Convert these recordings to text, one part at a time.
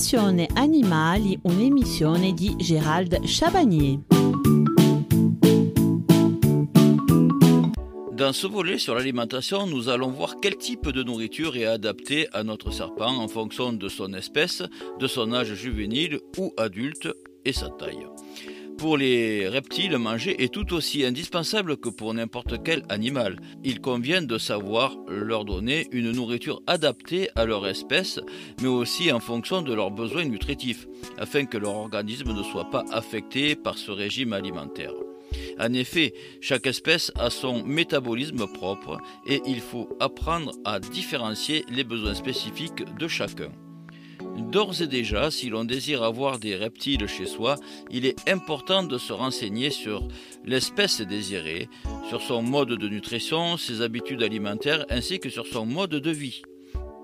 Passione Animali, un'emissione Gérald Chabagnier. Dans ce volet sur l'alimentation, nous allons voir quel type de nourriture est adapté à notre serpent en fonction de son espèce, de son âge juvénile ou adulte et sa taille. Pour les reptiles, manger est tout aussi indispensable que pour n'importe quel animal. Il convient de savoir leur donner une nourriture adaptée à leur espèce, mais aussi en fonction de leurs besoins nutritifs, afin que leur organisme ne soit pas affecté par ce régime alimentaire. En effet, chaque espèce a son métabolisme propre et il faut apprendre à différencier les besoins spécifiques de chacun. D'ores et déjà, si l'on désire avoir des reptiles chez soi, il est important de se renseigner sur l'espèce désirée, sur son mode de nutrition, ses habitudes alimentaires ainsi que sur son mode de vie.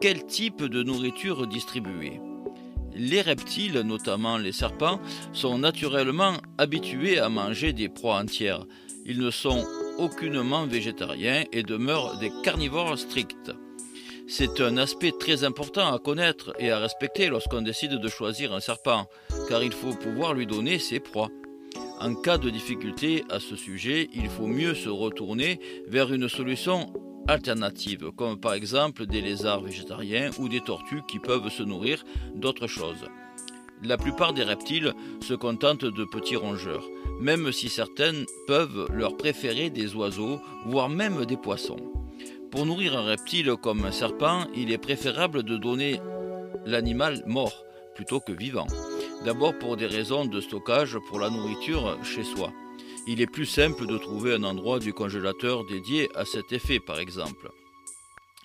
Quel type de nourriture distribuer? Les reptiles, notamment les serpents, sont naturellement habitués à manger des proies entières. Ils ne sont aucunement végétariens et demeurent des carnivores stricts. C'est un aspect très important à connaître et à respecter lorsqu'on décide de choisir un serpent, car il faut pouvoir lui donner ses proies. En cas de difficulté à ce sujet, il faut mieux se retourner vers une solution alternative, comme par exemple des lézards végétariens ou des tortues qui peuvent se nourrir d'autres choses. La plupart des reptiles se contentent de petits rongeurs, même si certaines peuvent leur préférer des oiseaux, voire même des poissons. Pour nourrir un reptile comme un serpent, il est préférable de donner l'animal mort plutôt que vivant. D'abord pour des raisons de stockage pour la nourriture chez soi. Il est plus simple de trouver un endroit du congélateur dédié à cet effet par exemple.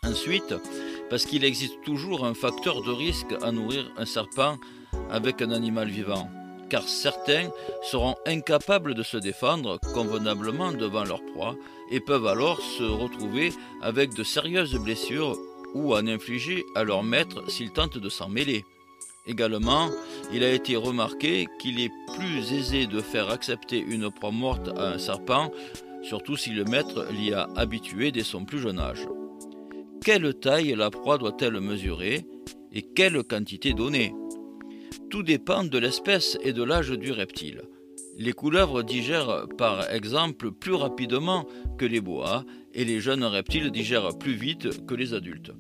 Ensuite, parce qu'il existe toujours un facteur de risque à nourrir un serpent avec un animal vivant car certains seront incapables de se défendre convenablement devant leur proie et peuvent alors se retrouver avec de sérieuses blessures ou en infliger à leur maître s'ils tentent de s'en mêler. Également, il a été remarqué qu'il est plus aisé de faire accepter une proie morte à un serpent, surtout si le maître l'y a habitué dès son plus jeune âge. Quelle taille la proie doit-elle mesurer et quelle quantité donner tout dépend de l'espèce et de l'âge du reptile. Les couleuvres digèrent par exemple plus rapidement que les boas et les jeunes reptiles digèrent plus vite que les adultes.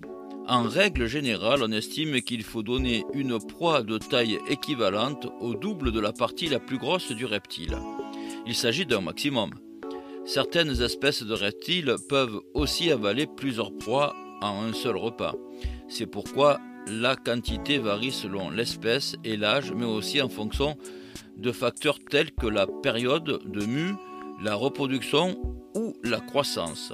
En règle générale, on estime qu'il faut donner une proie de taille équivalente au double de la partie la plus grosse du reptile. Il s'agit d'un maximum. Certaines espèces de reptiles peuvent aussi avaler plusieurs proies en un seul repas. C'est pourquoi la quantité varie selon l'espèce et l'âge, mais aussi en fonction de facteurs tels que la période de mue, la reproduction ou la croissance.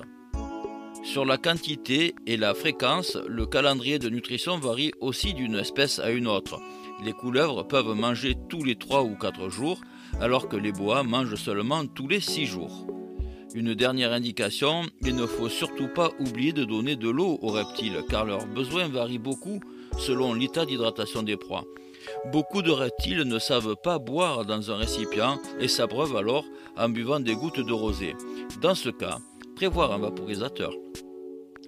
Sur la quantité et la fréquence, le calendrier de nutrition varie aussi d'une espèce à une autre. Les couleuvres peuvent manger tous les 3 ou 4 jours, alors que les bois mangent seulement tous les 6 jours. Une dernière indication, il ne faut surtout pas oublier de donner de l'eau aux reptiles, car leurs besoins varient beaucoup selon l'état d'hydratation des proies. Beaucoup de reptiles ne savent pas boire dans un récipient et s'abreuvent alors en buvant des gouttes de rosée. Dans ce cas, prévoir un vaporisateur.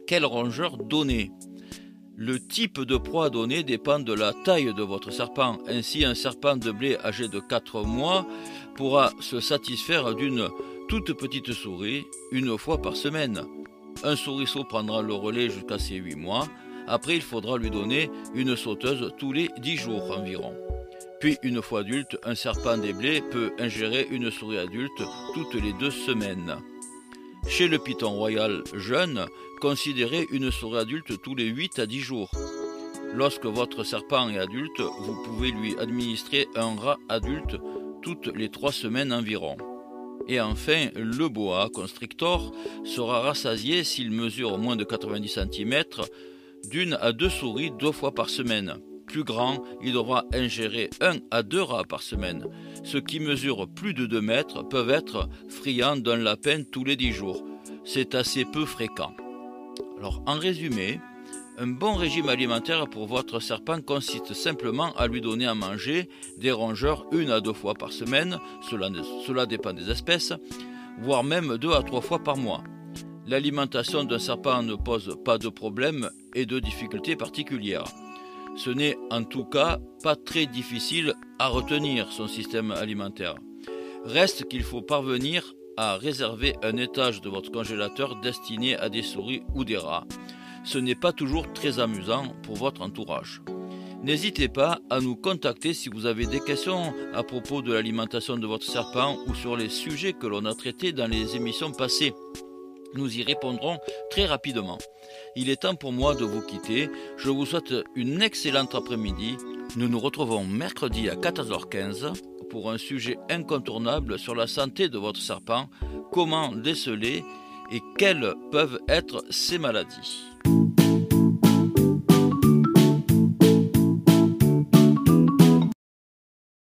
Quel rongeur donner? Le type de proie donné dépend de la taille de votre serpent. Ainsi, un serpent de blé âgé de 4 mois pourra se satisfaire d'une toute petite souris une fois par semaine. Un souriceau prendra le relais jusqu'à ses 8 mois. Après, il faudra lui donner une sauteuse tous les 10 jours environ. Puis, une fois adulte, un serpent des blés peut ingérer une souris adulte toutes les deux semaines. Chez le python royal jeune, considérez une souris adulte tous les 8 à 10 jours. Lorsque votre serpent est adulte, vous pouvez lui administrer un rat adulte toutes les 3 semaines environ. Et enfin, le boa constrictor sera rassasié s'il mesure moins de 90 cm d'une à deux souris deux fois par semaine. Plus grand, il devra ingérer un à deux rats par semaine. Ceux qui mesurent plus de 2 mètres peuvent être friands d'un lapin tous les 10 jours. C'est assez peu fréquent. Alors, en résumé, un bon régime alimentaire pour votre serpent consiste simplement à lui donner à manger des rongeurs une à deux fois par semaine, cela, dépend des espèces, voire même deux à trois fois par mois. L'alimentation d'un serpent ne pose pas de problème et de difficultés particulières. Ce n'est en tout cas pas très difficile à retenir son système alimentaire. Reste qu'il faut parvenir à réserver un étage de votre congélateur destiné à des souris ou des rats. Ce n'est pas toujours très amusant pour votre entourage. N'hésitez pas à nous contacter si vous avez des questions à propos de l'alimentation de votre serpent ou sur les sujets que l'on a traités dans les émissions passées. Nous y répondrons très rapidement. Il est temps pour moi de vous quitter. Je vous souhaite une excellente après-midi. Nous nous retrouvons mercredi à 14h15 pour un sujet incontournable sur la santé de votre serpent, comment déceler et quelles peuvent être ses maladies?